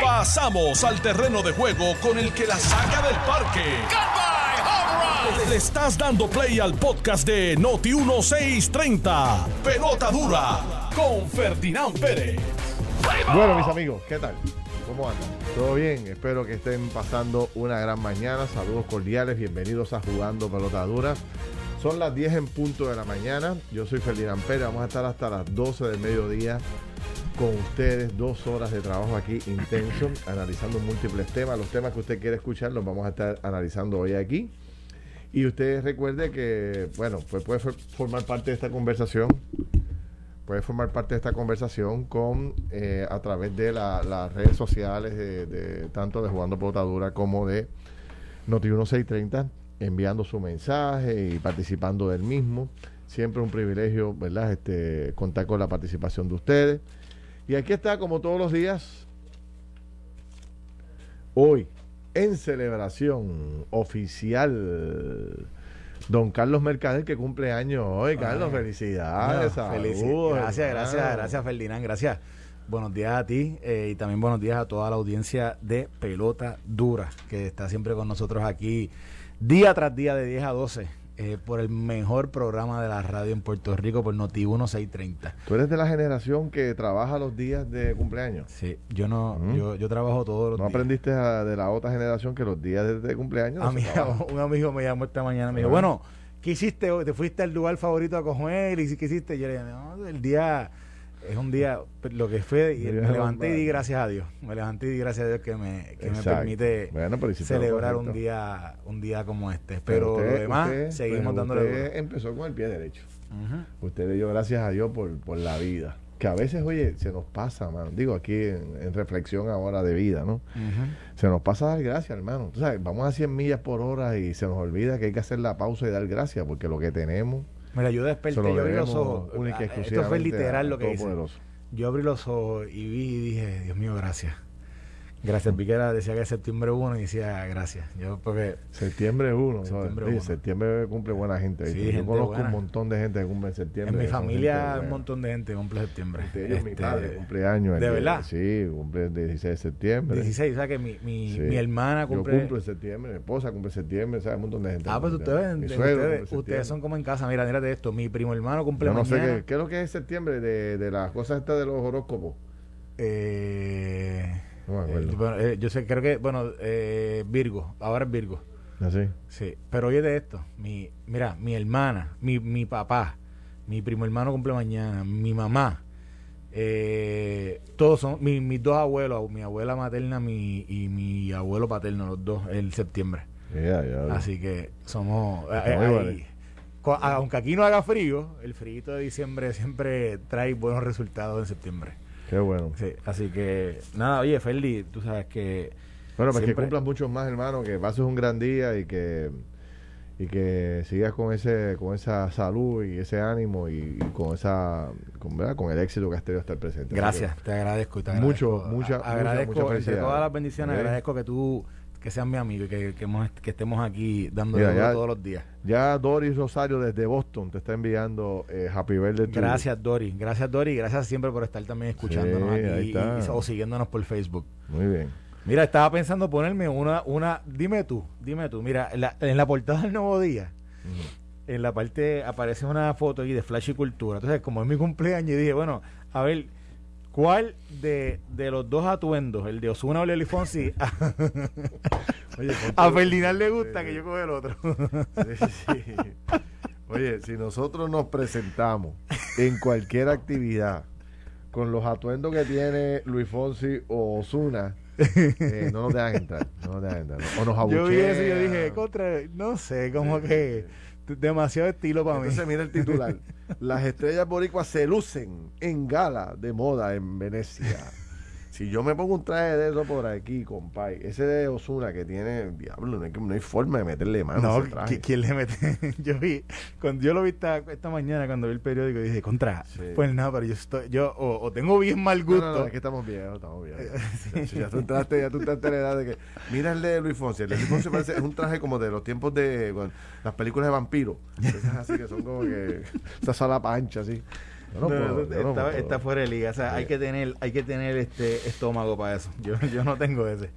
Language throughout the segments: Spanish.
Pasamos al terreno de juego con el que la saca del parque. Le estás dando play al podcast de Noti 1630. Pelota dura con Ferdinand Pérez. Bueno, mis amigos, ¿qué tal? ¿Cómo andan? ¿Todo bien? Espero que estén pasando una gran mañana. Saludos cordiales, bienvenidos a Jugando Pelota Dura. Son las 10 en punto de la mañana. Yo soy Ferdinand Pérez. Vamos a estar hasta las 12 del mediodía con ustedes. Dos horas de trabajo aquí intenso, analizando múltiples temas. Los temas que usted quiere escuchar los vamos a estar analizando hoy aquí. Y usted recuerde que, bueno, pues puede for- formar parte de esta conversación. Puede formar parte de esta conversación con eh, a través de la- las redes sociales de, tanto de Jugando Pelotadura como de Noti1630, enviando su mensaje y participando del mismo. Siempre un privilegio, ¿verdad? Este, contar con la participación de ustedes. Y aquí está, como todos los días, hoy, en celebración oficial, don Carlos Mercader, que cumple años hoy. Carlos, Ay. felicidades. No, felici- saludos, Gracias, gracias, gracias Ferdinand, gracias. Buenos días a ti eh, y también buenos días a toda la audiencia de Pelota Dura, que está siempre con nosotros aquí día tras día de 10 a 12 eh, por el mejor programa de la radio en Puerto Rico por Noti 1630. Tú eres de la generación que trabaja los días de cumpleaños. Sí, yo no, yo, yo trabajo todos los ¿No días. aprendiste a- de la otra generación que los días de, de cumpleaños? no A mí, un amigo me llamó esta mañana y me dijo, bueno, ¿qué hiciste hoy? ¿Te fuiste al lugar favorito a coger? ¿Y qué hiciste? Yo le dije, no, el día es un día, lo que fue, y me levanté y di gracias a Dios. Me levanté y di gracias a Dios que me, que me permite Bueno, pero celebrar un día un día como este. Pero, usted- lo demás, usted- seguimos pero dándole usted empezó con el pie derecho. Ujú. Usted le dio gracias a Dios por, por la vida. Que a veces, oye, se nos pasa, mano. Digo, aquí en, en reflexión ahora de vida, ¿no? Se nos pasa dar gracias, hermano. Tú sabes, vamos a 100 millas por hora y se nos olvida que hay que hacer la pausa y dar gracias porque lo que tenemos Mira, yo desperté, yo abrí los ojos. Esto fue literal lo que hice. Yo abrí los ojos y vi y dije, Dios mío, gracias. Gracias, vi que era, decía que es septiembre 1 y decía gracias. Yo porque Septiembre 1, Septiembre 1. septiembre cumple buena gente. Sí, ¿viste? Yo gente conozco buena. un montón de gente que cumple en septiembre. en mi familia gente un montón de gente cumple septiembre. Entre ellos mi Este, padre cumpleaños. el ¿de verdad? Sí, cumple el 16 de septiembre. 16, o sea que mi, mi, Sí. mi hermana cumple. Yo cumplo en septiembre, mi esposa cumple en septiembre, ¿sabes? Un montón de gente. ah, pues cumple ustedes. Mi suegro ustedes, cumple son como en casa. Mira, mírate esto. Mi primo hermano cumple Yo no sé qué, qué es lo que es septiembre de, de las cosas estas de los horóscopos. Eh, No me acuerdo. eh, bueno, eh, yo sé, creo que, bueno, eh, Virgo. Ahora es Virgo. Así. Sí, pero oye de esto, mi, mira, mi hermana, mi, mi papá, mi primo hermano cumple mañana, mi mamá, eh, todos son, mi- mis dos abuelos, mi abuela materna mi, y mi abuelo paterno, los dos, el septiembre. Así que somos, ahí. Aunque aquí no haga frío, el frío de diciembre siempre trae buenos resultados en septiembre. Qué bueno. Sí, así que, nada, oye, Ferdi, tú sabes que... Bueno, pues que cumplas muchos más, hermano, que pases un gran día y que y que sigas con ese con esa salud y ese ánimo y, y con esa con, ¿verdad? con el éxito que has tenido hasta el presente. Gracias, te agradezco y te Mucho, agradezco. mucha- A- mucha- agradezco mucha felicidad. todas las bendiciones, agradezco que tú que seas mi amigo y que, que, hemos- que estemos aquí dando todos los días. ya Doris Rosario desde Boston te está enviando eh, Happy Birthday. Gracias Dori, gracias Dori, gracias siempre por estar también escuchándonos Sí, aquí y- o siguiéndonos por Facebook. Muy bien. Mira, estaba pensando ponerme una, una, dime tú, dime tú, mira, en la, en la portada del Nuevo Día, en la parte aparece una foto aquí de Flash y Cultura. Entonces, como es mi cumpleaños, dije, bueno, a ver, ¿cuál de, de los dos atuendos, el de Osuna o Lely Fonsi, a, Oye, a Ferdinand le gusta Sí, que yo coge el otro? sí, sí. Oye, si nosotros nos presentamos en cualquier actividad con los atuendos que tiene Luis Fonsi o Osuna, eh, no nos dejan entrar. No nos dejan entrar. O nos yo vi eso y yo abuchean. dije, contra, no sé, como que demasiado estilo para mí. Entonces mira el titular. Las estrellas boricuas se lucen en gala de moda en Venecia. Si yo me pongo un traje de eso por aquí, compay, ese de Osuna que tiene, diablo, no hay, no hay forma de meterle mano a No, ese traje. ¿qui- ¿quién le mete? yo vi, cuando yo lo vi esta, esta mañana cuando vi el periódico, dije, contra, Sí. pues nada, pero yo estoy, yo o, o tengo bien mal gusto. no, no, es que estamos viejos, estamos viejos. Ya, ya tú entraste, ya tú entraste en la edad de que. Mira el de Luis Fonsi. El de Luis Fonsi parece, es un traje como de los tiempos de bueno, las películas de vampiros. Esas así que son como que. Esa sala pancha, así. Está, fuera de liga. O sea, hay que tener, hay que tener este estómago para eso. Yo, yo no tengo ese.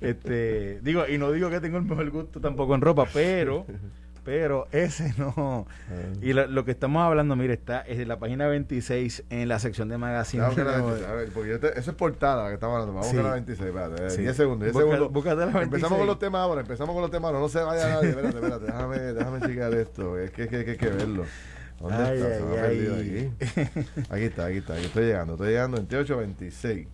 Este, digo, y no digo que tengo el mejor gusto tampoco en ropa, pero pero ese no. Ah. Y lo, que estamos hablando, mire, está es en la página 26 en la sección de magazine. porque esa es portada que estamos hablando. Vamos a la 26, espérate, 10 segundos. 10 segundos. Empezamos con los temas ahora, empezamos con los temas No se vaya nadie, espérate, espérate, déjame, déjame checar esto. Es que, hay que verlo. ¿Dónde está? se me ha perdido aquí. Aquí está, aquí está. Aquí estoy llegando, estoy llegando 28, 26.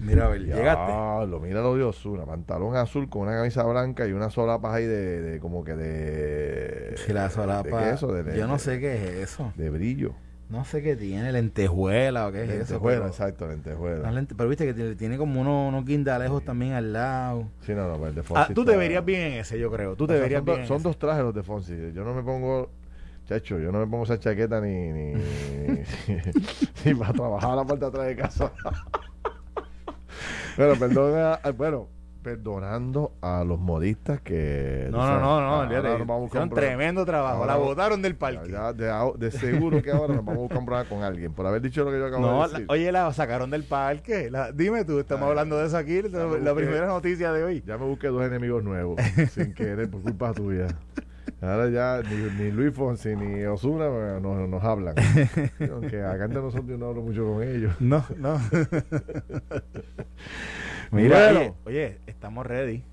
Mira, a ver, llegaste. Lo mira lo de Osuna, pantalón azul con una camisa blanca y una solapa ahí de, de como que de. Si la solapa. ¿de eso? De, yo no sé qué es eso. De brillo. No sé qué tiene, lentejuela o qué es lentejuela, eso. Lentejuela, exacto, lentejuela. pero viste que tiene, como unos, unos guindalejos también al lado. Sí, no, no, pues el de Fonsi. Ah, tú te verías bien en ese, yo creo. Tú te verías son, bien. son dos trajes los de Fonsi. Yo no me pongo Chacho, yo no me pongo esa chaqueta ni, ni, ni, para trabajar a la puerta atrás de casa. bueno, perdona, bueno, perdonando a los modistas que... No, no, no, no, hicieron tremendo trabajo, la botaron del parque. de, seguro que ahora nos vamos a comprar con alguien, por haber dicho lo que yo acabo de decir. oye, la sacaron del parque. dime tú, estamos hablando de eso aquí, la, primera noticia de hoy. Ya me busqué dos enemigos nuevos, sin querer, por culpa tuya. Ahora ya ni, Luis Fonsi ni Osuna nos, nos hablan. Aunque acá entre nosotros yo no hablo mucho con ellos. No, no. Mira, oye, estamos ready.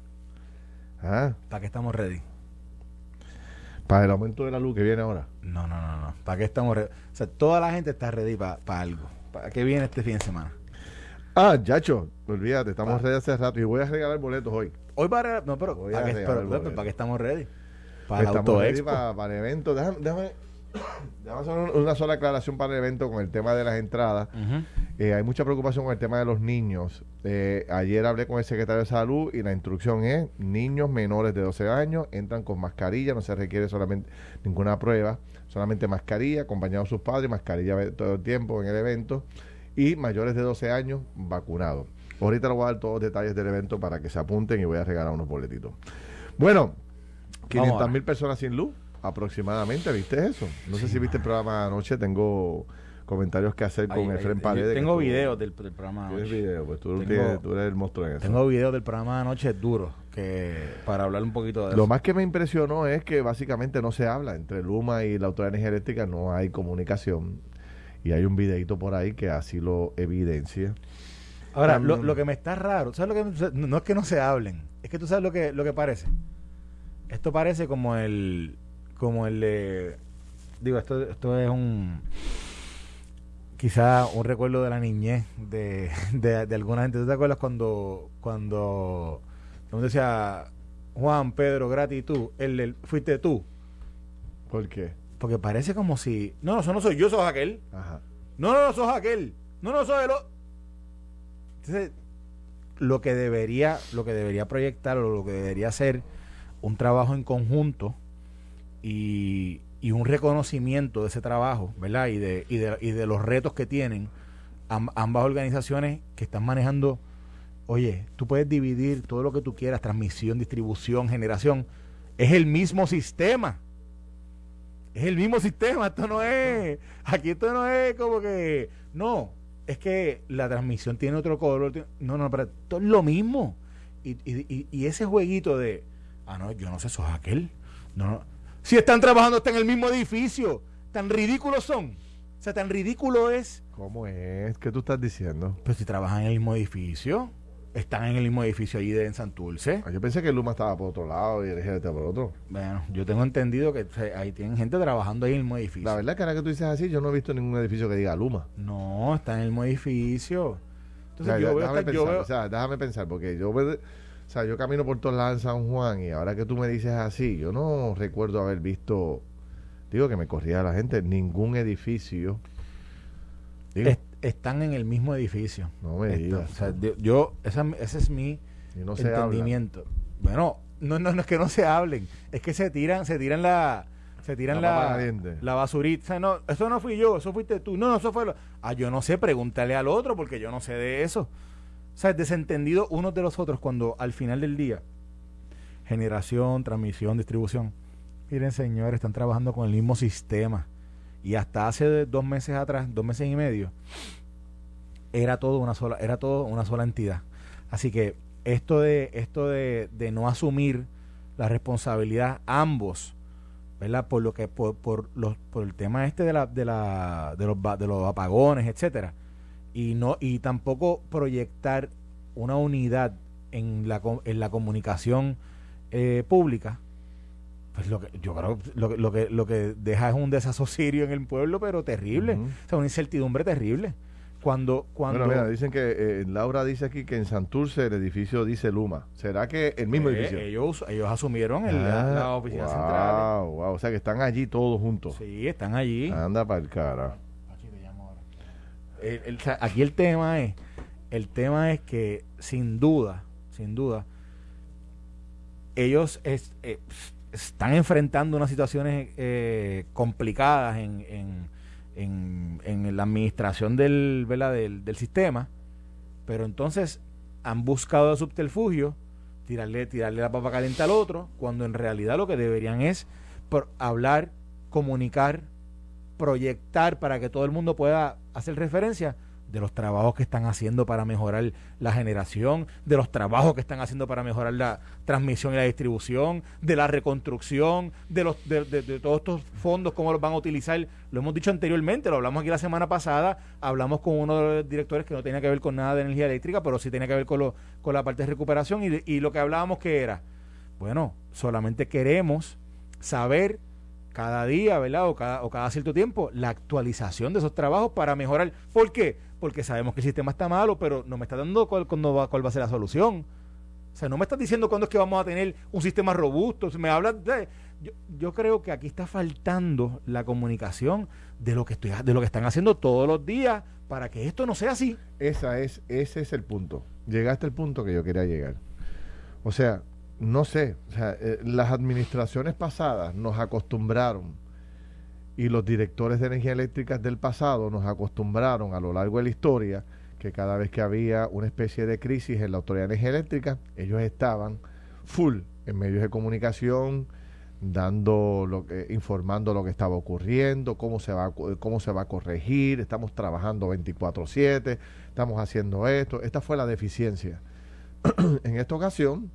¿Ah? ¿Para qué estamos ready? ¿Para el aumento de la luz que viene ahora? No, no, no, no. ¿Para qué estamos ready? O sea, toda la gente está ready para algo. ¿Para qué viene este fin de semana? Ah, Yacho, olvídate, estamos ready hace rato y voy a regalar boletos hoy. Hoy para. No, pero. ¿para, qué, ¿para qué estamos ready? Para el Para, el evento. Déjame, déjame, hacer una sola aclaración para el evento con el tema de las entradas. Eh, hay mucha preocupación con el tema de los niños. Eh, ayer hablé con el secretario de Salud y la instrucción es niños menores de 12 años entran con mascarilla, no se requiere solamente ninguna prueba, solamente mascarilla, acompañados sus padres, mascarilla todo el tiempo en el evento y mayores de 12 años vacunados. Ahorita les voy a dar todos los detalles del evento para que se apunten y voy a regalar unos boletitos. Bueno, 500 mil personas sin luz, aproximadamente, ¿viste eso? No sé si viste el programa anoche, tengo comentarios que hacer con Efren Paredes. Tengo videos del, programa de anoche. video? Pues tú, eres el monstruo en eso. Tengo videos del programa de anoche duro, que para hablar un poquito de eso. Lo más que me impresionó es que básicamente no se habla. Entre Luma y la Autoridad de Energía Eléctrica no hay comunicación. Y hay un videito por ahí que así lo evidencia. Ahora, lo, lo, que me está raro, ¿sabes lo que no es que no se hablen, es que tú sabes lo que, lo que parece. Esto parece como el. Como el de. Digo, esto, esto es un. Quizá un recuerdo de la niñez de, de, alguna gente. ¿Tú te acuerdas cuando. Cuando. Como decía Juan, Pedro, gratitud. El, fuiste tú. ¿Por qué? Porque parece como si. No, no, eso no soy yo, sos aquel. Ajá. No, no, no, sos aquel. No, no, soy el Entonces, lo que debería, lo que debería proyectar o lo que debería hacer un trabajo en conjunto y, un reconocimiento de ese trabajo, ¿verdad? Y de, y de, y de los retos que tienen ambas organizaciones que están manejando. Oye, tú puedes dividir todo lo que tú quieras, transmisión, distribución, generación. Es el mismo sistema. Es el mismo sistema. Esto no es. Aquí esto no es como que. No. Es que la transmisión tiene otro color. No, no, pero esto es lo mismo. Y, y, y ese jueguito de Ah, no, yo no sé, sos aquel. No, no. Si están trabajando, están en el mismo edificio. Tan ridículos son. O sea, tan ridículo es. ¿Cómo es? ¿Qué tú estás diciendo? Pues si trabajan en el mismo edificio. Están en el mismo edificio allí de en Santurce. Ah, yo pensé que Luma estaba por otro lado y el GT por otro. Bueno, yo tengo entendido que ahí tienen gente trabajando ahí en el mismo edificio. La verdad es que ahora que tú dices así, yo no he visto ningún edificio que diga Luma. No, está en el mismo edificio. Entonces, yo, déjame pensar, o sea, déjame pensar, porque yo o sea, yo camino por todos lados en San Juan y ahora que tú me dices así, yo no recuerdo haber visto, digo que me corría la gente, ningún edificio. están en el mismo edificio. No me digas. O sea, yo, ese es mi entendimiento. Bueno, no, no, no es que no se hablen, es que se tiran, se tiran la, se tiran la, la, basurita. no, eso no fui yo, eso fuiste tú. No, no, eso fue lo. Ah, yo no sé, pregúntale al otro porque yo no sé de eso. O sea, desentendido unos de los otros cuando al final del día, generación, transmisión, distribución, miren señores, están trabajando con el mismo sistema. Y hasta hace dos meses atrás, dos meses y medio, era todo una sola, era todo una sola entidad. Así que esto de, esto de, de no asumir la responsabilidad ambos, ¿verdad? Por lo que, por, por, los, por el tema este de la, de la, de los, de los apagones, etcétera. Y no, y tampoco proyectar una unidad en la, en la comunicación eh, pública, pues lo que yo creo lo que, lo que lo que deja es un desasosirio en el pueblo, pero terrible, o sea, una incertidumbre terrible. Cuando, cuando bueno, mira, dicen que eh, Laura dice aquí que en Santurce el edificio dice Luma. ¿Será que el mismo eh, edificio? Ellos, ellos asumieron el, la, la, Ah, oficina wow, central. Wow, o sea que están allí todos juntos. Sí, están allí. Anda para el cara. El- aquí el tema es, el tema es que sin duda, sin duda, ellos eh, están enfrentando unas situaciones eh, complicadas en, en, en- la administración del, del, sistema, pero entonces han buscado el subterfugio, tirarle, tirarle la papa caliente al otro, cuando en realidad lo que deberían es por hablar, comunicar, proyectar para que todo el mundo pueda hacer referencia de los trabajos que están haciendo para mejorar la generación, de los trabajos que están haciendo para mejorar la transmisión y la distribución, de la reconstrucción, de los de, todos estos fondos, cómo los van a utilizar. Lo hemos dicho anteriormente, lo hablamos aquí la semana pasada, hablamos con uno de los directores que no tenía que ver con nada de energía eléctrica, pero sí tenía que ver con, lo, con la parte de recuperación y, y lo que hablábamos que era, bueno, solamente queremos saber cada día, ¿verdad? O cada, o cada cierto tiempo, la actualización de esos trabajos para mejorar. ¿Por qué? Porque sabemos que el sistema está malo, pero no me está dando cuál, cuándo va, cuál va a ser la solución. O sea, no me estás diciendo cuándo es que vamos a tener un sistema robusto. Me hablas de, yo, yo creo que aquí está faltando la comunicación de lo que estoy, de lo que están haciendo todos los días para que esto no sea así. Esa es, ese es el punto. Llegaste al punto que yo quería llegar. O sea, no sé, o sea, eh, las administraciones pasadas nos acostumbraron y los directores de energía eléctrica del pasado nos acostumbraron a lo largo de la historia que cada vez que había una especie de crisis en la autoridad de energía eléctrica, ellos estaban full en medios de comunicación, dando lo que, informando lo que estaba ocurriendo, cómo se va cómo se va a corregir, estamos trabajando 24/7, estamos haciendo esto, esta fue la deficiencia. en esta ocasión,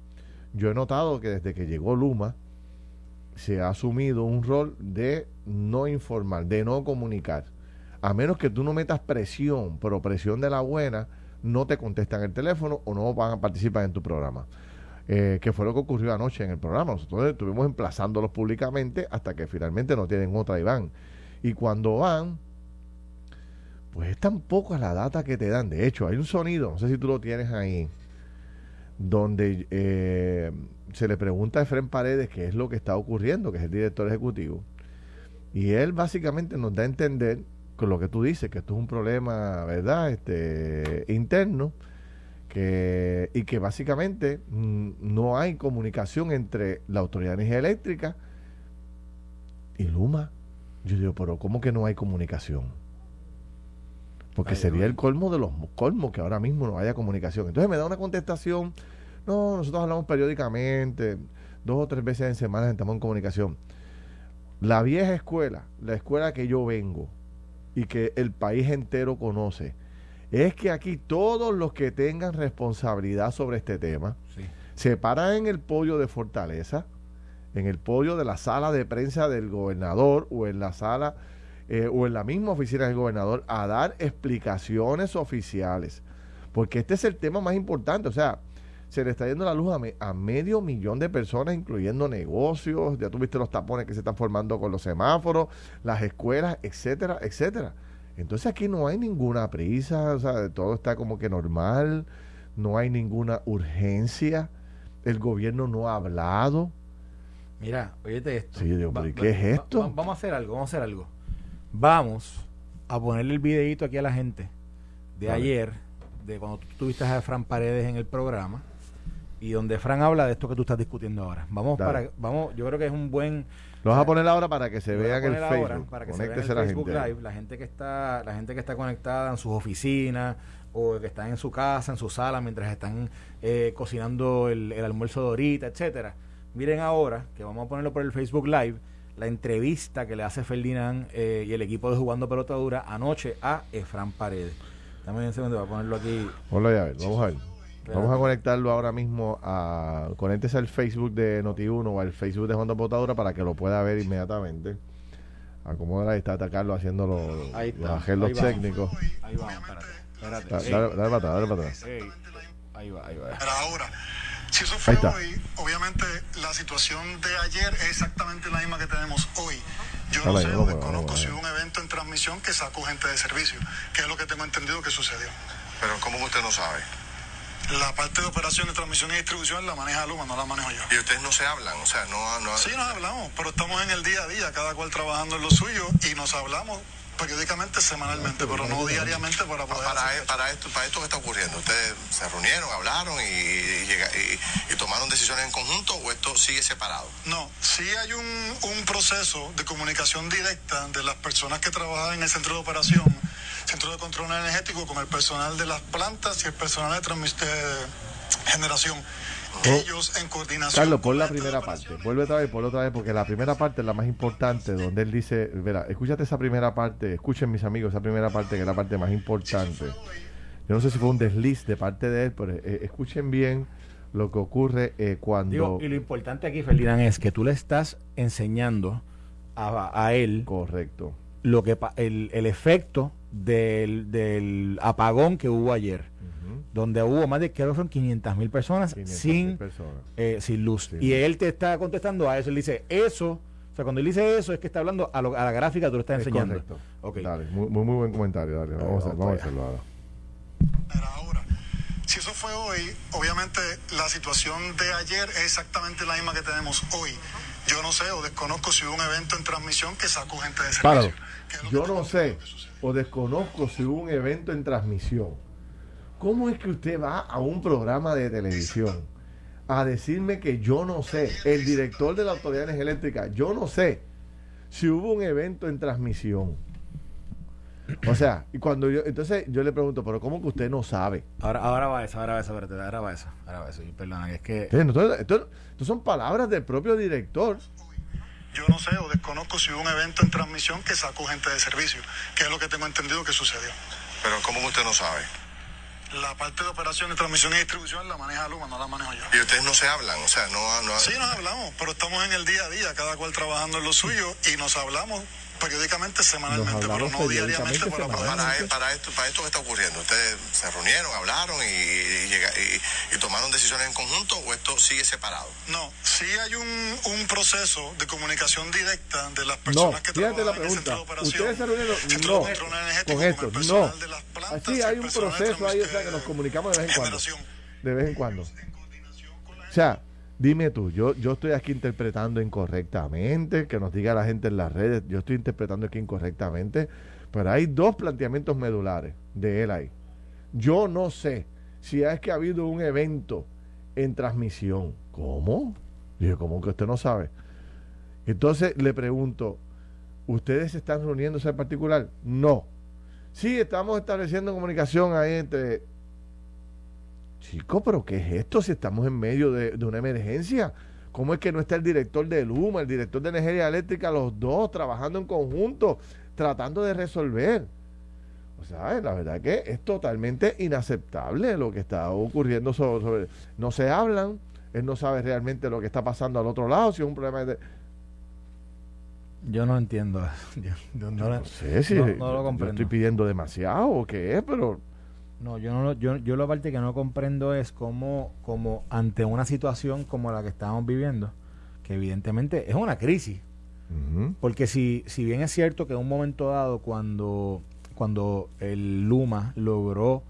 yo he notado que desde que llegó Luma se ha asumido un rol de no informar, de no comunicar. A menos que tú no metas presión, pero presión de la buena, no te contestan el teléfono o no van a participar en tu programa. Eh, que fue lo que ocurrió anoche en el programa. Nosotros estuvimos emplazándolos públicamente hasta que finalmente no tienen otra y van. Y cuando van, pues es tan poca la data que te dan. De hecho, hay un sonido, no sé si tú lo tienes ahí, donde eh, se le pregunta a Efren Paredes qué es lo que está ocurriendo, que es el director ejecutivo. Y él básicamente nos da a entender con lo que tú dices, que esto es un problema, ¿verdad? Este, interno, que, y que básicamente mm, no hay comunicación entre la Autoridad de Energía Eléctrica y Luma. Yo digo, pero ¿cómo que no hay comunicación? Porque Ay, sería el colmo de los colmos que ahora mismo no haya comunicación. Entonces me da una contestación, no, nosotros hablamos periódicamente, dos o tres veces en semana estamos en comunicación. La vieja escuela, la escuela que yo vengo y que el país entero conoce, es que aquí todos los que tengan responsabilidad sobre este tema se paran en el podio de Fortaleza, en el podio de la sala de prensa del gobernador o en la sala eh, o en la misma oficina del gobernador a dar explicaciones oficiales. Porque este es el tema más importante. O sea, se le está yendo la luz a, me- a medio millón de personas, incluyendo negocios. Ya tuviste los tapones que se están formando con los semáforos, las escuelas, etcétera, etcétera. Entonces aquí no hay ninguna prisa, o sea, todo está como que normal, no hay ninguna urgencia, el gobierno no ha hablado. Mira, óyete esto. Sí, digo, Va- pero ¿y va- qué es esto? va- vamos a hacer algo, vamos a hacer algo. Vamos a ponerle el videito aquí a la gente de ayer, de cuando tú tuviste a Fran Paredes en el programa y donde Fran habla de esto que tú estás discutiendo ahora. Vamos Dale. para vamos, yo creo que es un buen Lo vas a poner ahora para que se vea en el poner ahora Facebook. para que se vea en el la Facebook gente. Live, la gente que está la gente que está conectada en sus oficinas o que están en su casa, en su sala mientras están eh, cocinando el, el almuerzo de ahorita, etcétera. Miren ahora que vamos a ponerlo por el Facebook Live la entrevista que le hace Ferdinand eh, y el equipo de Jugando Pelota Dura anoche a Efran Paredes. También un segundo, voy a ponerlo aquí. Hola, ya ver, vamos a ver. Vamos a conectarlo ahora mismo a. Conéctese al Facebook de Noti1 o al Facebook de Jugando Pelota Dura para que lo pueda ver inmediatamente. Acomodar ahí, está atacarlo haciendo los, Ahí está, los vamos. técnicos. Ahí vamos, espérate. espérate. Da- Ey, Dale, dale para atrás, dale para atrás. ey. Ahí va, ahí va. Pero ahora, si eso fue hoy, obviamente la situación de ayer es exactamente la misma que tenemos hoy. Yo no ahí, sé, desconozco si hubo un evento en transmisión que sacó gente de servicio, que es lo que tengo entendido que sucedió. Pero ¿cómo usted no sabe? La parte de operación de transmisión y distribución la maneja Luma, no la manejo yo. Y ustedes no se hablan, o sea, no... no Sí, nos hablamos, pero estamos en el día a día, cada cual trabajando en lo suyo y nos hablamos periódicamente, semanalmente, pero no diariamente para poder... para, hacer- para esto para esto que está ocurriendo, ¿ustedes se reunieron, hablaron y, y y- y tomaron decisiones en conjunto o esto sigue separado? No, sí hay un, un proceso de comunicación directa de las personas que trabajan en el centro de operación, centro de control energético, con el personal de las plantas y el personal de de generación. Ellos en coordinación. Carlos, pon la primera parte. Vuelve otra vez, ponla otra vez, porque la primera parte es la más importante, donde él dice, verá, escúchate esa primera parte, escuchen mis amigos, esa primera parte que es la parte más importante. Yo no sé si fue un desliz de parte de él, pero eh, escuchen bien lo que ocurre eh, cuando... Digo, y lo importante aquí, Ferdinand, es que tú le estás enseñando a, a él Correcto. lo que pa- el, el efecto del, del apagón que hubo ayer, Donde hubo más de creo que fueron 500 mil personas 500.000 sin, personas. eh, sin luz. Y él te está contestando a eso. Él dice, eso, o sea, cuando él dice eso, es que está hablando a, lo- a la gráfica que tú le estás Es enseñando. correcto. Dale, muy, muy, buen comentario, dale. Vamos, a, vamos a hacerlo ahora. Ahora. Si eso fue hoy, obviamente la situación de ayer es exactamente la misma que tenemos hoy. Yo no sé o desconozco si hubo un evento en transmisión que sacó gente de servicio. Páralo. lo Yo no sé o desconozco si hubo un evento en transmisión. ¿Cómo es que usted va a un programa de televisión a decirme que yo no sé, el director de la Autoridad de Energía Eléctrica, yo no sé si hubo un evento en transmisión? O sea, y cuando yo, entonces yo le pregunto, pero ¿cómo que usted no sabe? Ahora, ahora va eso, ahora va eso, espérate, ahora va eso, ahora va eso. Y Perdona, que es que... Entonces, Esto, esto- esto son palabras del propio director. Yo no sé o desconozco si hubo un evento en transmisión que sacó gente de servicio, que es lo que tengo entendido que sucedió. Pero ¿cómo usted no sabe? La parte de operación de transmisión y distribución la maneja Luma, no la manejo yo. Y ustedes no se hablan, o sea, no... no Sí, nos hablamos, pero estamos en el día a día, cada cual trabajando en lo suyo y nos hablamos periódicamente, semanalmente, pero no diariamente para poder para, esto para esto que está ocurriendo, ¿ustedes se reunieron, hablaron y, y llega- y- y tomaron decisiones en conjunto o esto sigue separado? No, sí hay un, un proceso de comunicación directa de las No, personas que fíjate la trabajan en el centro pregunta. de operación. ¿Ustedes se reunieron? No, de control energético, con esto, el personal no. de las plantas Así hay un proceso ahí, o sea, que nos comunicamos de vez en cuando. De vez en cuando. O sea, dime tú, yo, yo estoy aquí interpretando incorrectamente, que nos diga la gente en las redes, yo estoy interpretando aquí incorrectamente, pero hay dos planteamientos medulares de él ahí. Yo no sé si es que ha habido un evento en transmisión. ¿Cómo? Dije, ¿cómo que usted no sabe? Entonces le pregunto, ¿ustedes están reuniéndose en particular? No. Sí, estamos estableciendo comunicación ahí entre Chico, pero ¿qué es esto si estamos en medio de, de una emergencia? ¿Cómo es que no está el director de Luma, el director de energía eléctrica, los dos trabajando en conjunto, tratando de resolver? O sea, la verdad que es totalmente inaceptable lo que está ocurriendo sobre, sobre- No se hablan, él no sabe realmente lo que está pasando al otro lado, si es un problema de... Yo no entiendo. Yo, yo no, No sé si no- lo comprendo. estoy pidiendo demasiado o qué es, pero... No, yo no, lo- yo, yo la parte que no comprendo es cómo, cómo ante una situación como la que estamos viviendo, que evidentemente es una crisis, porque si, si bien es cierto que en un momento dado cuando, cuando el Luma logró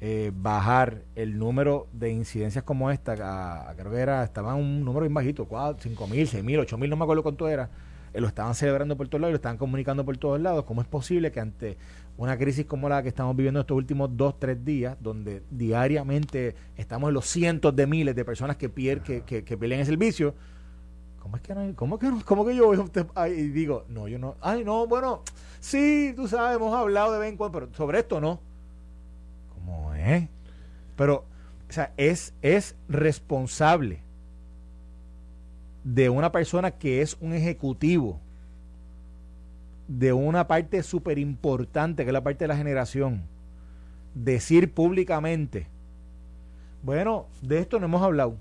eh, bajar el número de incidencias como esta, a- a- creo que era, estaba en un número bien bajito, 5 mil, 6 mil, 8 mil, no me acuerdo cuánto era, eh, lo estaban celebrando por todos lados, lo estaban comunicando por todos lados, ¿cómo es posible que ante una crisis como la que estamos viviendo estos últimos dos, tres días, donde diariamente estamos en los cientos de miles de personas que, pier, que, pierden el servicio, ¿Cómo es que no? ¿Cómo que? ¿Cómo que yo voy a usted y digo, no, yo no, ay, no, bueno, sí, tú sabes, hemos hablado de vez en cuando, pero sobre esto no. ¿Cómo es? Pero, o sea, es, es responsable de una persona que es un ejecutivo de una parte súper importante, que es la parte de la generación, decir públicamente, bueno, de esto no hemos hablado.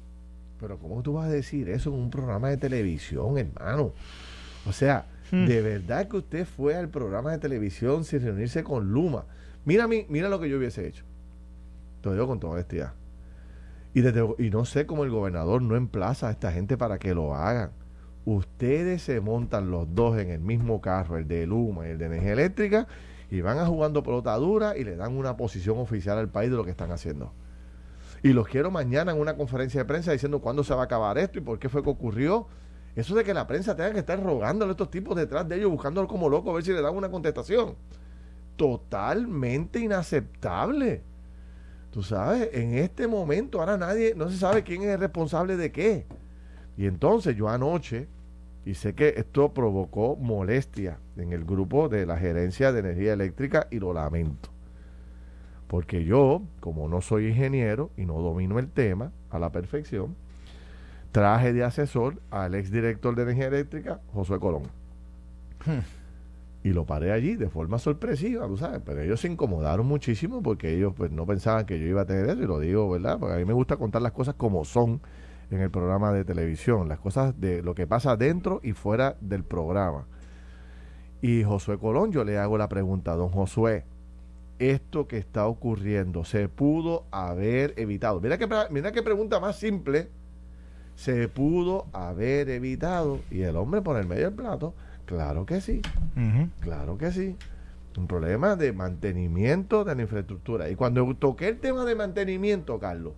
Pero ¿cómo tú vas a decir eso en un programa de televisión, hermano? O sea, hmm. de verdad que usted fue al programa de televisión sin reunirse con Luma. Mira, mí, mira lo que yo hubiese hecho. Te lo digo con toda honestidad. Y, y no sé cómo el gobernador no emplaza a esta gente para que lo hagan. Ustedes se montan los dos en el mismo carro, el de Luma y el de energía eléctrica, y van a jugando pelota dura y le dan una posición oficial al país de lo que están haciendo. Y los quiero mañana en una conferencia de prensa diciendo cuándo se va a acabar esto y por qué fue que ocurrió. Eso de que la prensa tenga que estar rogándole a estos tipos detrás de ellos, buscándolo como loco a ver si le dan una contestación. Totalmente inaceptable. Tú sabes, en este momento ahora nadie, no se sabe quién es el responsable de qué. Y entonces yo anoche, y sé que esto provocó molestia en el grupo de la gerencia de energía eléctrica y lo lamento. Porque yo, como no soy ingeniero y no domino el tema a la perfección, traje de asesor al exdirector de energía eléctrica, Josué Colón. Hmm. Y lo paré allí de forma sorpresiva, tú sabes, pero ellos se incomodaron muchísimo porque ellos pues no pensaban que yo iba a tener eso y lo digo, ¿verdad? Porque a mí me gusta contar las cosas como son en el programa de televisión, las cosas de lo que pasa dentro y fuera del programa. Y Josué Colón, yo le hago la pregunta, don Josué, esto que está ocurriendo se pudo haber evitado. Mira que, mira qué pregunta más simple. Se pudo haber evitado. Y el hombre por el medio del plato, claro que sí. Claro que sí. Un problema de mantenimiento de la infraestructura. Y cuando toqué el tema de mantenimiento, Carlos,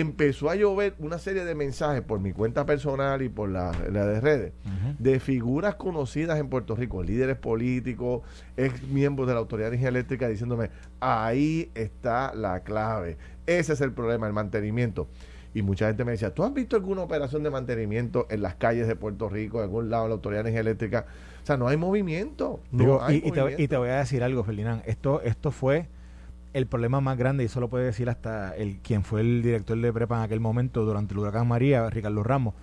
empezó a llover una serie de mensajes por mi cuenta personal y por la, de redes de figuras conocidas en Puerto Rico, líderes políticos, ex miembros de la Autoridad de Energía Eléctrica, diciéndome, ahí está la clave. Ese es el problema, el mantenimiento. Y mucha gente me decía, ¿tú has visto alguna operación de mantenimiento en las calles de Puerto Rico, en algún lado de la Autoridad de Energía Eléctrica? O sea, no hay movimiento. y, Te, voy a decir algo, Ferdinand. Esto, esto fue el problema más grande, y eso lo puede decir hasta el quien fue el director de prepa en aquel momento durante el huracán María, Ricardo Ramos,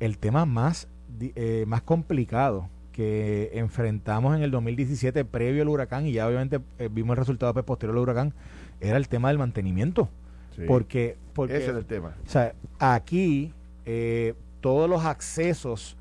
el tema más, eh, más complicado que enfrentamos en el 2017 previo al huracán y ya obviamente eh, vimos el resultado pues, posterior al huracán, era el tema del mantenimiento. Porque, porque ese es el tema. O sea, aquí eh, todos los accesos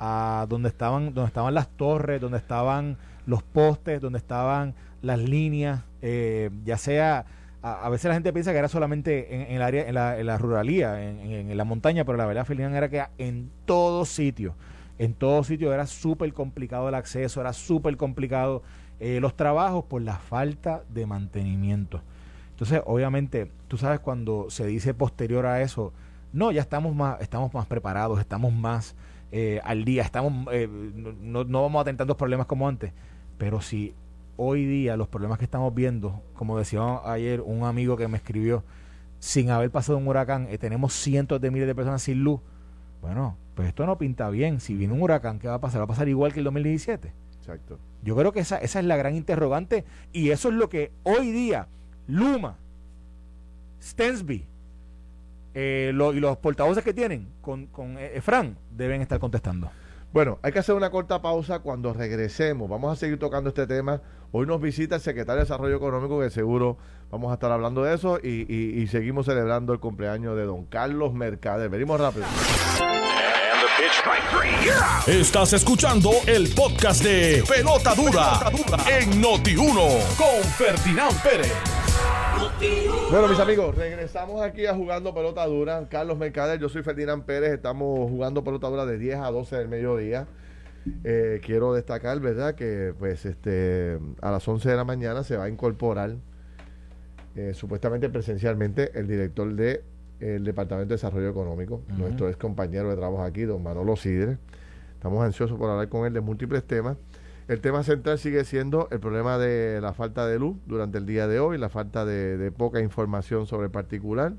a donde estaban, donde estaban las torres, donde estaban los postes, donde estaban las líneas, eh, ya sea, a, veces la gente piensa que era solamente en, el área, en la, ruralía, en, la montaña, pero la verdad, Ferdinand, era que en todo sitio, en todo sitio era súper complicado el acceso, era súper complicado eh, los trabajos por la falta de mantenimiento. Entonces, obviamente, tú sabes cuando se dice posterior a eso, no, ya estamos más, estamos más preparados, estamos más eh, al día, estamos, no, no, vamos a tener tantos problemas como antes. Pero si hoy día los problemas que estamos viendo, como decía ayer un amigo que me escribió, sin haber pasado un huracán, eh, tenemos cientos de miles de personas sin luz. Bueno, pues esto no pinta bien. Si viene un huracán, ¿qué va a pasar? ¿Va a pasar igual que el 2017? Exacto. Yo creo que esa, esa es la gran interrogante y eso es lo que hoy día Luma, Stensby eh, y los portavoces que tienen con, con eh, Efran deben estar contestando. Bueno, hay que hacer una corta pausa cuando regresemos. Vamos a seguir tocando este tema. Hoy nos visita el secretario de Desarrollo Económico, que seguro vamos a estar hablando de eso, y, seguimos celebrando el cumpleaños de don Carlos Mercader. Venimos rápido. Estás escuchando el podcast de Pelota Dura, en Noti1 con Ferdinand Pérez. Bueno, mis amigos, regresamos aquí a Jugando Pelota Dura. Carlos Mercader, yo soy Ferdinand Pérez. Estamos jugando pelota dura de 10 a 12 del mediodía. Eh, quiero destacar, ¿verdad?, que pues este a las 11 de la mañana se va a incorporar eh, supuestamente presencialmente el director del el Departamento de Desarrollo Económico, nuestro ex compañero de trabajo aquí, don Manolo Sidre. Estamos ansiosos por hablar con él de múltiples temas. El tema central sigue siendo el problema de la falta de luz durante el día de hoy, la falta de, poca información sobre el particular.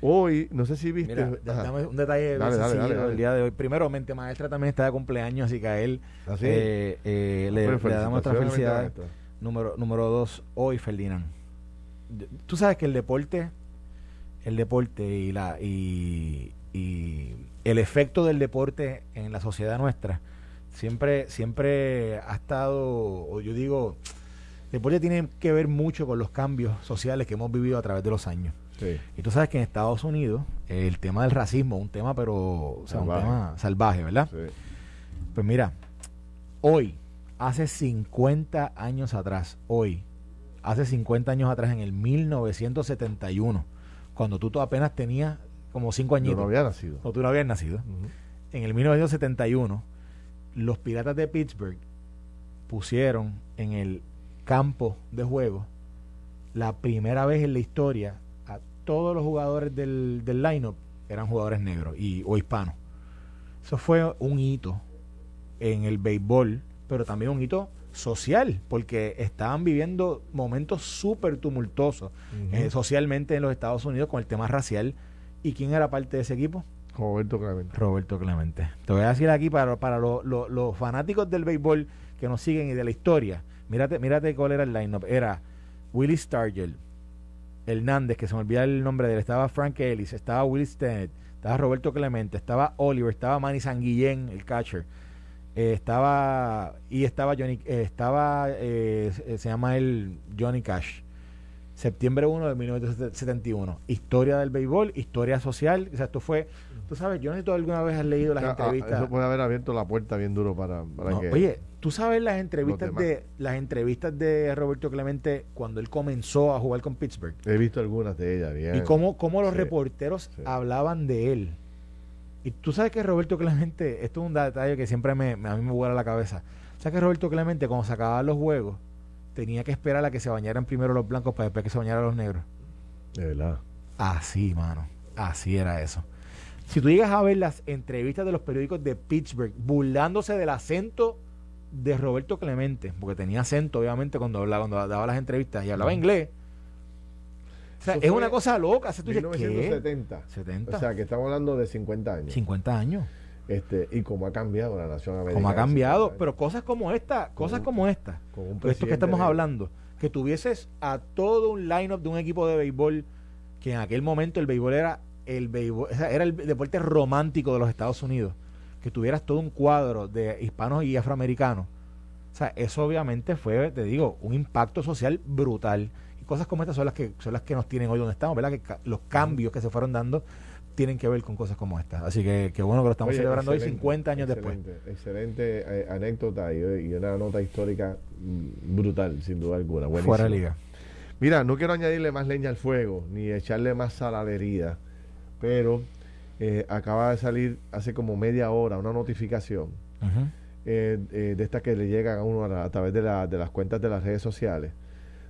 Hoy, no sé si viste. dame un detalle del día de hoy. Primero, Mente Maestra también está de cumpleaños, así que a él ¿Ah, eh, eh, le, damos nuestra felicidad. Número, número dos, hoy, Ferdinand. Tú sabes que el deporte, el deporte y la y, y el efecto del deporte en la sociedad nuestra siempre, siempre ha estado, o yo digo, deporte tiene que ver mucho con los cambios sociales que hemos vivido a través de los años. Y tú sabes que en Estados Unidos el tema del racismo un tema, pero o sea, un tema salvaje, ¿verdad? Pues mira, hoy, hace 50 años atrás, hoy, hace 50 años atrás, en el 1971, cuando tú, apenas tenías como 5 añitos. Yo no había nacido. O tú no habías nacido. En el 1971, los Piratas de Pittsburgh pusieron en el campo de juego la primera vez en la historia a todos los jugadores del, del lineup eran jugadores negros y, o hispanos. Eso fue un hito en el béisbol, pero también un hito social, porque estaban viviendo momentos súper tumultuosos eh, socialmente en los Estados Unidos con el tema racial. ¿Y quién era parte de ese equipo? Roberto Clemente. Roberto Clemente. Te voy a decir aquí para, para los fanáticos del béisbol que nos siguen y de la historia. Mírate, mírate cuál era el lineup. Era Willie Stargell, Hernández, que se me olvida el nombre de él. Estaba Frank Ellis, estaba Willie Stennett, estaba Roberto Clemente, estaba Oliver, estaba Manny Sanguillén, el catcher. Eh, estaba y estaba Johnny eh, estaba eh, se llama el Johnny Cash septiembre 1 de 1971 historia del béisbol historia social o sea esto fue tú sabes yo no sé si tú alguna vez has leído las ah, entrevistas eso puede haber abierto la puerta bien duro para, que oye tú sabes las entrevistas de las entrevistas de Roberto Clemente cuando él comenzó a jugar con Pittsburgh he visto algunas de ellas bien y cómo, cómo los reporteros hablaban de él y tú sabes que Roberto Clemente, esto es un detalle que siempre me, a mí me vuela la cabeza. ¿Sabes que Roberto Clemente, cuando se acababan los juegos, tenía que esperar a que se bañaran primero los blancos para después que se bañaran los negros? De verdad. Así, mano. Así era eso. Si tú llegas a ver las entrevistas de los periódicos de Pittsburgh burlándose del acento de Roberto Clemente, porque tenía acento, obviamente, cuando hablaba, cuando daba las entrevistas y hablaba inglés o sea, es una cosa loca. 1970. 70. O sea, que estamos hablando de 50 años. 50 años. Este, y cómo ha cambiado la nación americana. Cómo ha cambiado, pero cosas como esta, cosas como esta, esto que estamos hablando, que tuvieses a todo un line-up de un equipo de béisbol que en aquel momento el béisbol era el béisbol, era el deporte romántico de los Estados Unidos, que tuvieras todo un cuadro de hispanos y afroamericanos. O sea, eso obviamente fue, te digo, un impacto social brutal cosas como estas son las que son las que nos tienen hoy donde estamos, ¿verdad? Que los cambios que se fueron dando tienen que ver con cosas como estas. Así que qué bueno que lo estamos celebrando hoy 50 años después. Excelente eh, anécdota y, una nota histórica mm, brutal, sin duda alguna. Fuera de liga. Mira, no quiero añadirle más leña al fuego, ni echarle más sal a la herida, pero eh, acaba de salir hace como media hora una notificación eh, de esta que le llega a uno a, través de, de las cuentas de las redes sociales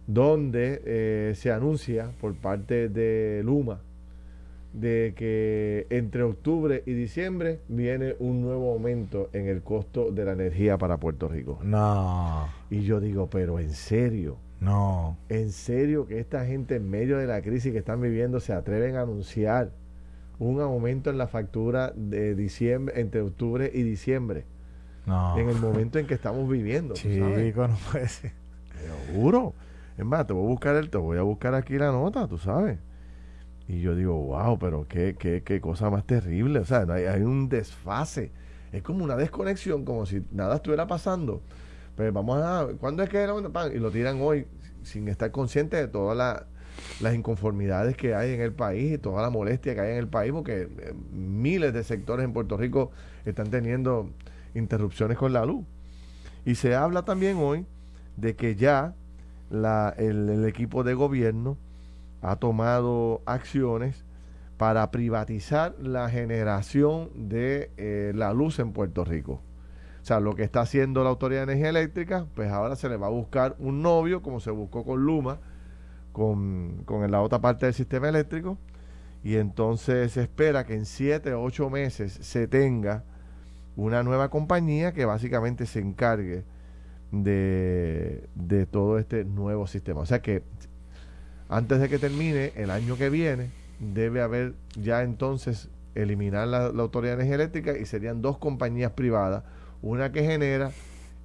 donde eh, se anuncia por parte de Luma de que entre octubre y diciembre viene un nuevo aumento en el costo de la energía para Puerto Rico. No. Y yo digo, pero en serio. No. En serio que esta gente en medio de la crisis que están viviendo se atreven a anunciar un aumento en la factura de diciembre entre octubre y diciembre. No. En el momento en que estamos viviendo. Chico, no puede ser. Te es más, te voy a buscar el, te voy a buscar aquí la nota, tú sabes. Y yo digo, wow, pero qué, qué, qué cosa más terrible. O sea, hay, hay un desfase. Es como una desconexión, como si nada estuviera pasando. Pero pues vamos a. ¿Cuándo es que era? Y lo tiran hoy sin estar consciente de todas las inconformidades que hay en el país y toda la molestia que hay en el país, porque eh, miles de sectores en Puerto Rico están teniendo interrupciones con la luz. Y se habla también hoy de que ya la, el, equipo de gobierno ha tomado acciones para privatizar la generación de eh, la luz en Puerto Rico. O sea, lo que está haciendo la Autoridad de Energía Eléctrica, pues ahora se le va a buscar un novio, como se buscó con Luma, con, con la otra parte del sistema eléctrico, y entonces se espera que en siete o ocho meses se tenga una nueva compañía que básicamente se encargue de, de todo este nuevo sistema. O sea que antes de que termine el año que viene, debe haber ya entonces eliminar la, autoridad de energía eléctrica y serían dos compañías privadas, una que genera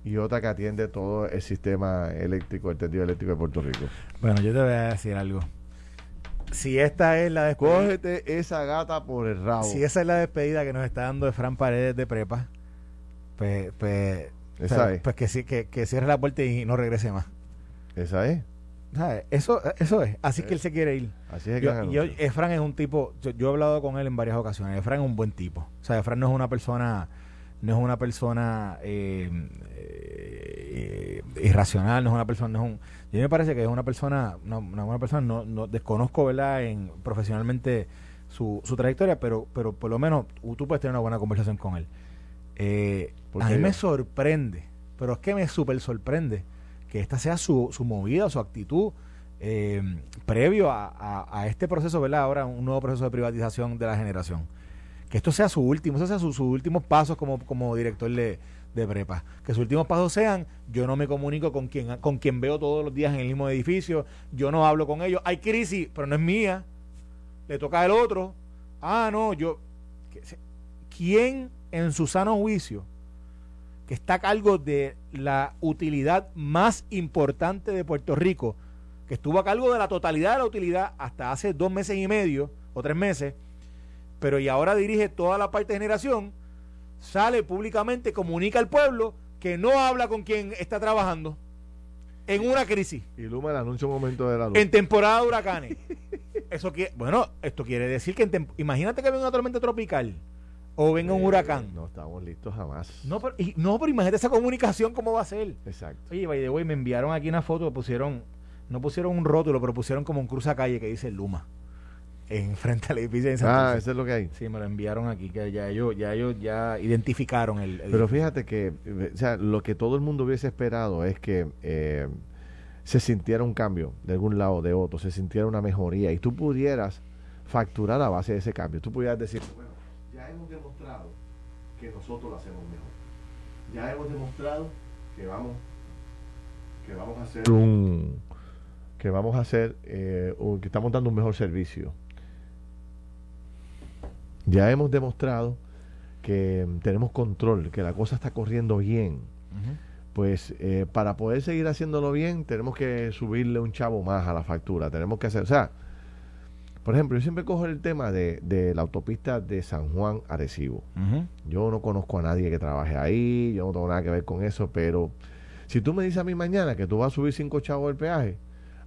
y otra que atiende todo el sistema eléctrico, el tendido eléctrico de Puerto Rico. Bueno, yo te voy a decir algo. si esta es la despedida, Cógete esa gata por el rabo. si esa es la despedida que nos está dando Fran Paredes de prepa, pues, pues, Esa pues, es. pues que, que, que cierre la puerta y no regrese más. Esa es. Eso, eso es. Así que él se quiere ir. Así es que Yo, es yo-. Efran es un tipo, yo, yo he hablado con él en varias ocasiones. Efran es un buen tipo. O sea, Efran no es una persona, no es una persona eh, eh, irracional, no es una persona, no es un. Yo me parece que es una persona, una, una buena persona. No, no desconozco, ¿verdad? En profesionalmente su, su trayectoria, pero, pero por lo menos tú puedes tener una buena conversación con él. Eh, a mí me sorprende, pero es que me súper sorprende que esta sea su, su movida, su actitud eh, previo a, a- a este proceso, ¿verdad? Ahora un nuevo proceso de privatización de la generación. Que esto sea su último, eso sea su- sus últimos pasos como, como director de, de prepa. Que sus últimos pasos sean, yo no me comunico con quien, con quien veo todos los días en el mismo edificio, yo no hablo con ellos, hay crisis, pero no es mía, le toca al otro. Ah, no, yo... ¿Quién en su sano juicio que está a cargo de la utilidad más importante de Puerto Rico, que estuvo a cargo de la totalidad de la utilidad hasta hace dos meses y medio o tres meses, pero y ahora dirige toda la parte de generación, sale públicamente, comunica al pueblo que no habla con quien está trabajando en una crisis, Y Luma le anuncia un momento de la luz. en temporada de huracanes. Eso que, bueno, esto quiere decir que en imagínate que venga una tormenta tropical o venga un Eh, huracán. No estamos listos jamás. No, pero, y- no, pero imagínate esa comunicación, ¿cómo va a ser? Exacto. Oye, by the way, me enviaron aquí una foto, pusieron, no pusieron un rótulo, pero pusieron como un cruzacalle que dice Luma. En frente al edificio de Ah, Santurce. eso es lo que hay. Sí, me lo enviaron aquí, que ya ellos, ya ellos ya identificaron el, el- Pero fíjate que, eh, o sea, lo que todo el mundo hubiese esperado es que eh, se sintiera un cambio de algún lado o de otro, se sintiera una mejoría y tú pudieras facturar a base de ese cambio. Tú pudieras decir, bueno, ya hemos demostrado que nosotros lo hacemos mejor. Ya hemos demostrado que vamos, que vamos a hacer un, que vamos a hacer, eh, un- que estamos dando un mejor servicio. Ya hemos demostrado que mm, tenemos control, que la cosa está corriendo bien. Pues eh, para poder seguir haciéndolo bien, tenemos que subirle un chavo más a la factura. Tenemos que hacer, o sea, por ejemplo, yo siempre cojo el tema de, de la autopista de San Juan Arecibo. Ujú. Yo no conozco a nadie que trabaje ahí, yo no tengo nada que ver con eso, pero si tú me dices a mí mañana que tú vas a subir cinco chavos del peaje,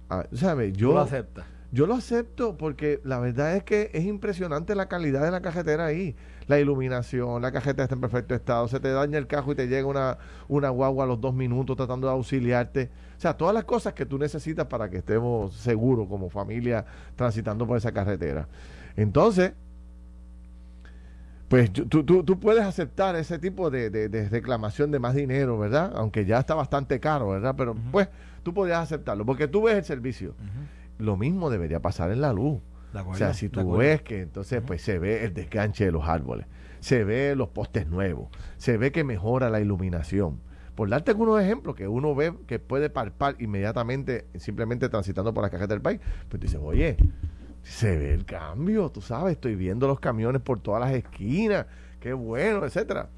ah, ¿sabes? Yo Tú lo aceptas. Yo lo acepto porque la verdad es que es impresionante la calidad de la cajetera ahí. La iluminación, la cajeta está en perfecto estado, se te daña el cajo y te llega una, una guagua a los dos minutos tratando de auxiliarte. O sea, todas las cosas que tú necesitas para que estemos seguros como familia transitando por esa carretera. Entonces, pues tú, tú, tú puedes aceptar ese tipo de, de- de reclamación de más dinero, ¿verdad? Aunque ya está bastante caro, ¿verdad? Pero pues tú podrías aceptarlo porque tú ves el servicio. Lo mismo debería pasar en la luz. O sea, si tú ves que entonces pues se ve el desganche de los árboles, se ve los postes nuevos, se ve que mejora la iluminación. Por darte algunos ejemplos que uno ve que puede palpar inmediatamente simplemente transitando por la cajeta del país, pues tú dices, oye, se ve el cambio, tú sabes, estoy viendo los camiones por todas las esquinas, qué bueno, etcétera.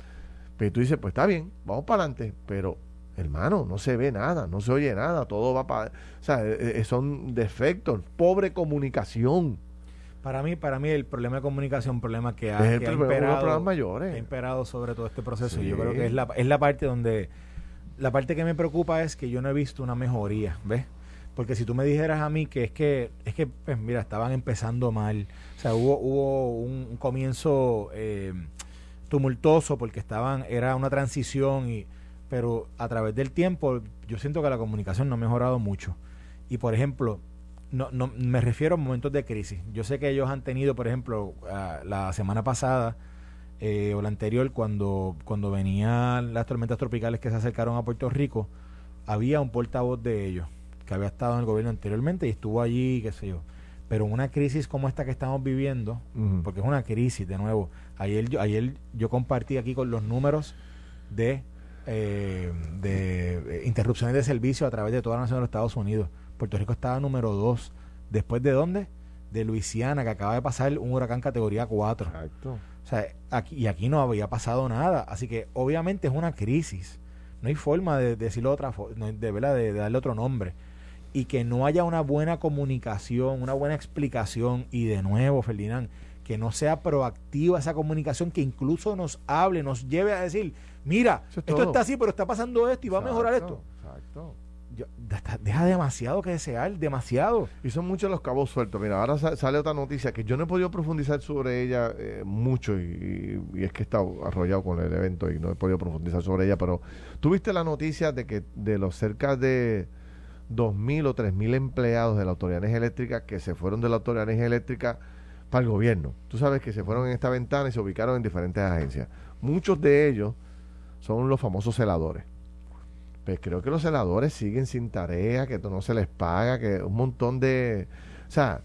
Pero tú dices, pues está bien, vamos para adelante, pero hermano, no se ve nada, no se oye nada, todo va para, o sea, eh, eh, son defectos, pobre comunicación. Para mí, para mí el problema de comunicación, un problema que ha, Es el que ha problema- imperado, mayores. que ha imperado sobre todo este proceso. Sí. Yo creo que es la, es la parte donde, la parte que me preocupa es que yo no he visto una mejoría, ¿ves? Porque si tú me dijeras a mí que es que, es que, pues mira, estaban empezando mal, o sea, hubo, hubo un, un comienzo eh, tumultuoso porque estaban, era una transición y, pero a través del tiempo yo siento que la comunicación no ha mejorado mucho. Y por ejemplo, no, no me refiero a momentos de crisis. Yo sé que ellos han tenido, por ejemplo, ah, la semana pasada eh, o la anterior, cuando, cuando venían las tormentas tropicales que se acercaron a Puerto Rico, había un portavoz de ellos que había estado en el gobierno anteriormente y estuvo allí, qué sé yo. Pero en una crisis como esta que estamos viviendo, porque es una crisis de nuevo. Ayer yo, ayer yo compartí aquí con los números de, eh, de eh, interrupciones de servicio a través de toda la nación de los Estados Unidos. Puerto Rico estaba número 2. ¿Después de dónde? De Luisiana, que acaba de pasar un huracán categoría 4. Exacto. O sea, aquí, y aquí no había pasado nada. Así que obviamente es una crisis. No hay forma de, decirlo otra de, de, de darle otro nombre. y que no haya una buena comunicación, una buena explicación y de nuevo, Ferdinand, que no sea proactiva esa comunicación, que incluso nos hable, nos lleve a decir, mira, esto está así, pero está pasando esto y va a mejorar esto. Exacto. deja demasiado que desear, demasiado. Y son muchos los cabos sueltos. Mira, ahora sale otra noticia que yo no he podido profundizar sobre ella eh, mucho y, es que he estado arrollado con el evento y no he podido profundizar sobre ella, pero tuviste la noticia de que de los cerca de 2.000 o 3.000 empleados de la Autoridad de Energía Eléctrica que se fueron de la Autoridad de Energía Eléctrica para el gobierno. Tú sabes que se fueron en esta ventana y se ubicaron en diferentes agencias. Muchos de ellos son los famosos celadores. Pues creo que los celadores siguen sin tarea, que no se les paga, que un montón de... O sea,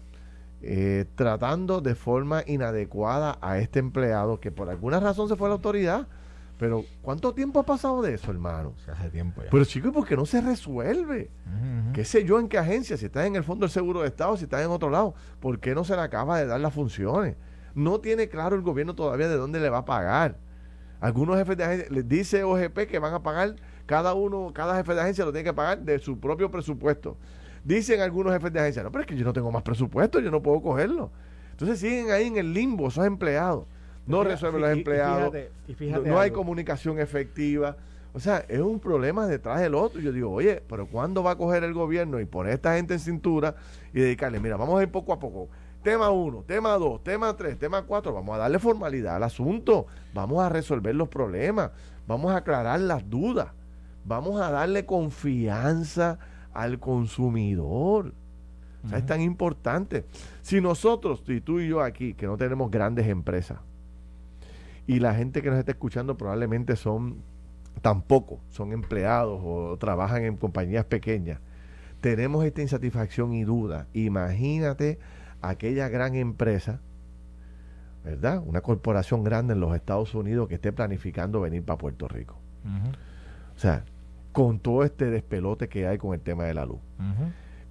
eh, tratando de forma inadecuada a este empleado que por alguna razón se fue a la autoridad pero, ¿cuánto tiempo ha pasado de eso, hermano? hace tiempo ya. Pero, chicos, ¿por qué no se resuelve? ¿Qué sé yo en qué agencia? Si estás en el Fondo del Seguro de Estado, si estás en otro lado, ¿por qué no se le acaba de dar las funciones? No tiene claro el gobierno todavía de dónde le va a pagar. Algunos jefes de agencia, les dice OGP que van a pagar, cada uno, cada jefe de agencia lo tiene que pagar de su propio presupuesto. Dicen algunos jefes de agencia, no, pero es que yo no tengo más presupuesto, yo no puedo cogerlo. Entonces siguen ahí en el limbo esos empleados no resuelven los empleados, no, hay comunicación efectiva. O sea, es un problema detrás del otro. Yo digo, oye, pero ¿cuándo va a coger el gobierno y poner a esta gente en cintura y dedicarle, mira, vamos a ir poco a poco? Tema 1, tema 2, tema 3, tema 4, vamos a darle formalidad al asunto, vamos a resolver los problemas, vamos a aclarar las dudas, vamos a darle confianza al consumidor. O sea, es tan importante. Si nosotros, y tú y yo aquí, que no tenemos grandes empresas, y la gente que nos está escuchando probablemente son tampoco, son empleados o trabajan en compañías pequeñas. Tenemos esta insatisfacción y duda. Imagínate aquella gran empresa, ¿verdad? Una corporación grande en los Estados Unidos que esté planificando venir para Puerto Rico. O sea, con todo este despelote que hay con el tema de la luz.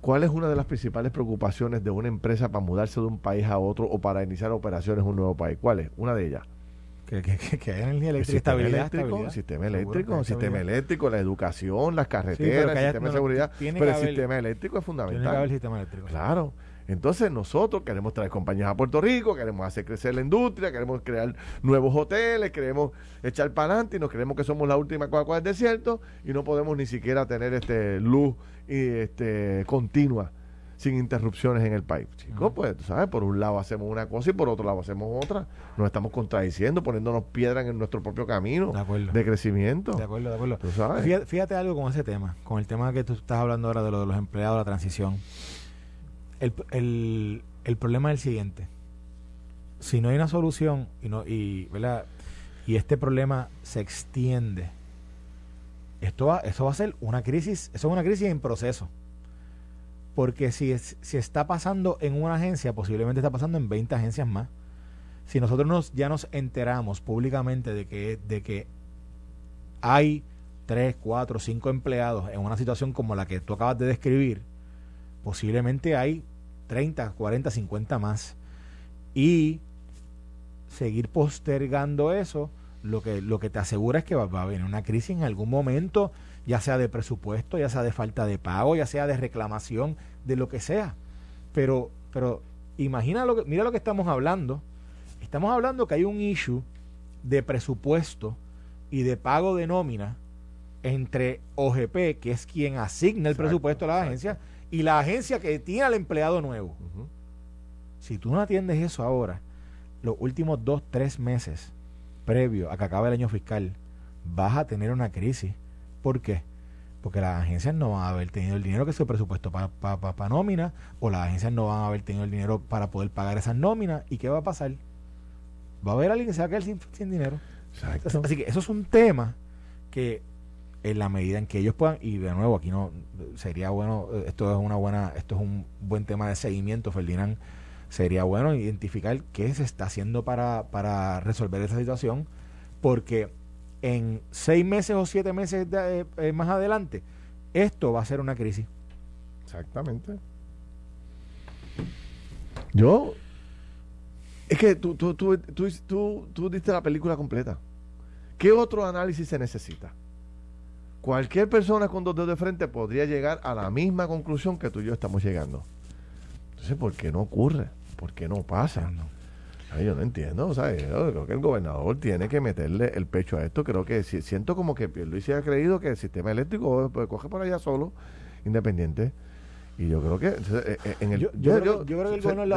¿Cuál es una de las principales preocupaciones de una empresa para mudarse de un país a otro o para iniciar operaciones en un nuevo país? ¿Cuál es? Una de ellas que, que, que, hay energía eléctrica, sistema eléctrico, sistema eléctrico, sistema eléctrico, la educación, las carreteras, el sistema de seguridad. pero el sistema eléctrico es fundamental. Tiene que haber sistema eléctrico. Claro. Entonces nosotros queremos traer compañías a Puerto Rico, queremos hacer crecer la industria, queremos crear nuevos hoteles, queremos echar para adelante y nos creemos que somos la última Coca-Cola del desierto y no podemos ni siquiera tener este luz y este continua sin interrupciones en el país. Chicos, pues, tú sabes, por un lado hacemos una cosa y por otro lado hacemos otra. Nos estamos contradiciendo, poniéndonos piedras en nuestro propio camino de, crecimiento. De acuerdo, de acuerdo. Fíjate, algo con ese tema, con el tema que tú estás hablando ahora de, lo de los empleados, la transición. El, el, el problema es el siguiente. Si no hay una solución y, no, y, ¿verdad? y este problema se extiende, esto va, eso va a ser una crisis, eso es una crisis en proceso. Porque si, si está pasando en una agencia, posiblemente está pasando en 20 agencias más. Si nosotros nos, ya nos enteramos públicamente de que, de que hay 3, 4, 5 empleados en una situación como la que tú acabas de describir, posiblemente hay 30, 40, 50 más. Y seguir postergando eso, lo que, lo que te asegura es que va, va a venir una crisis en algún momento ya sea de presupuesto, ya sea de falta de pago, ya sea de reclamación, de lo que sea. Pero, pero imagina lo que, mira lo que estamos hablando. Estamos hablando que hay un issue de presupuesto y de pago de nómina entre OGP, que es quien asigna el presupuesto a la agencia, y la agencia que tiene al empleado nuevo. Si tú no atiendes eso ahora, los últimos dos, tres meses previo a que acabe el año fiscal, vas a tener una crisis ¿Por qué? Porque las agencias no van a haber tenido el dinero que se presupuesto para pa, nómina, o las agencias no van a haber tenido el dinero para poder pagar esas nóminas. ¿Y qué va a pasar? Va a haber alguien que se va a quedar sin, dinero. así que eso es un tema que en la medida en que ellos puedan, y de nuevo aquí no sería bueno, esto es una buena, esto es un buen tema de seguimiento, Ferdinand, sería bueno identificar qué se está haciendo para, para resolver esa situación, porque en seis meses o siete meses eh, eh, más adelante, esto va a ser una crisis. Exactamente. Yo. Es que tú, tú, tú, tú, tú diste la película completa. ¿Qué otro análisis se necesita? Cualquier persona con dos dedos de frente podría llegar a la misma conclusión que tú y yo estamos llegando. Entonces, ¿por qué no ocurre? ¿Por qué no pasa? Ay, yo no entiendo, ¿sabes? Yo creo que el gobernador tiene que meterle el pecho a esto. Creo que si, siento como que Luis ha creído que el sistema eléctrico pues, coge por allá solo, independiente. Y yo creo que eh, eh, en el, yo, creo, que el gobierno le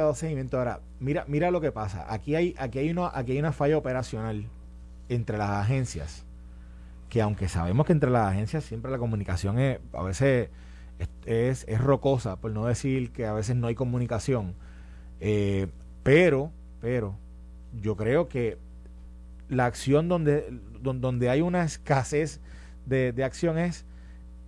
ha dado seguimiento. Ahora, mira, mira lo que pasa. Aquí hay, aquí hay una, aquí hay una falla operacional entre las agencias. Que aunque sabemos que entre las agencias siempre la comunicación es, a veces es, es, rocosa, por no decir que a veces no hay comunicación. Eh, pero, pero, yo creo que la acción donde, donde, hay una escasez de, de acción es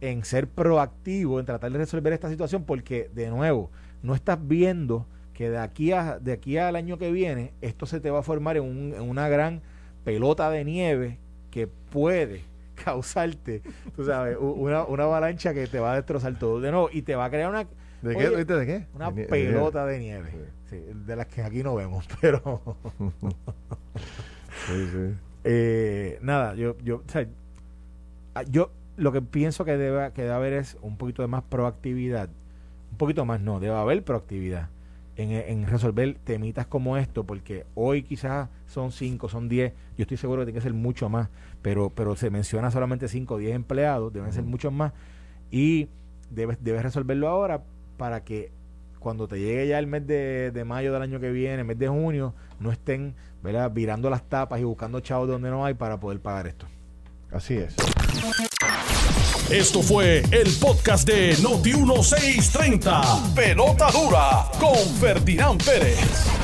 en ser proactivo, en tratar de resolver esta situación, porque de nuevo, no estás viendo que de aquí, a, de aquí al año que viene esto se te va a formar en, un, en una gran pelota de nieve que puede causarte, tú sabes, una, una avalancha que te va a destrozar todo de nuevo y te va a crear una... ¿De qué? ¿De qué? Una pelota de nieve. de las que aquí no vemos, pero... sí, sí. Eh, nada, yo, yo, o sea, yo lo que pienso que debe, que debe haber es un poquito de más proactividad. Un poquito más, no, debe haber proactividad en, en resolver temitas como esto, porque hoy quizás son 5, son 10, yo estoy seguro que tiene que ser mucho más, pero, pero se menciona solamente 5 o 10 empleados, deben ser muchos más, y debes, debes resolverlo ahora para que cuando te llegue ya el mes de, de, mayo del año que viene, el mes de junio, no estén ¿verdad? virando las tapas y buscando chavos donde no hay para poder pagar esto. Así es. Esto fue el podcast de Noti1630. Pelota dura con Ferdinand Pérez.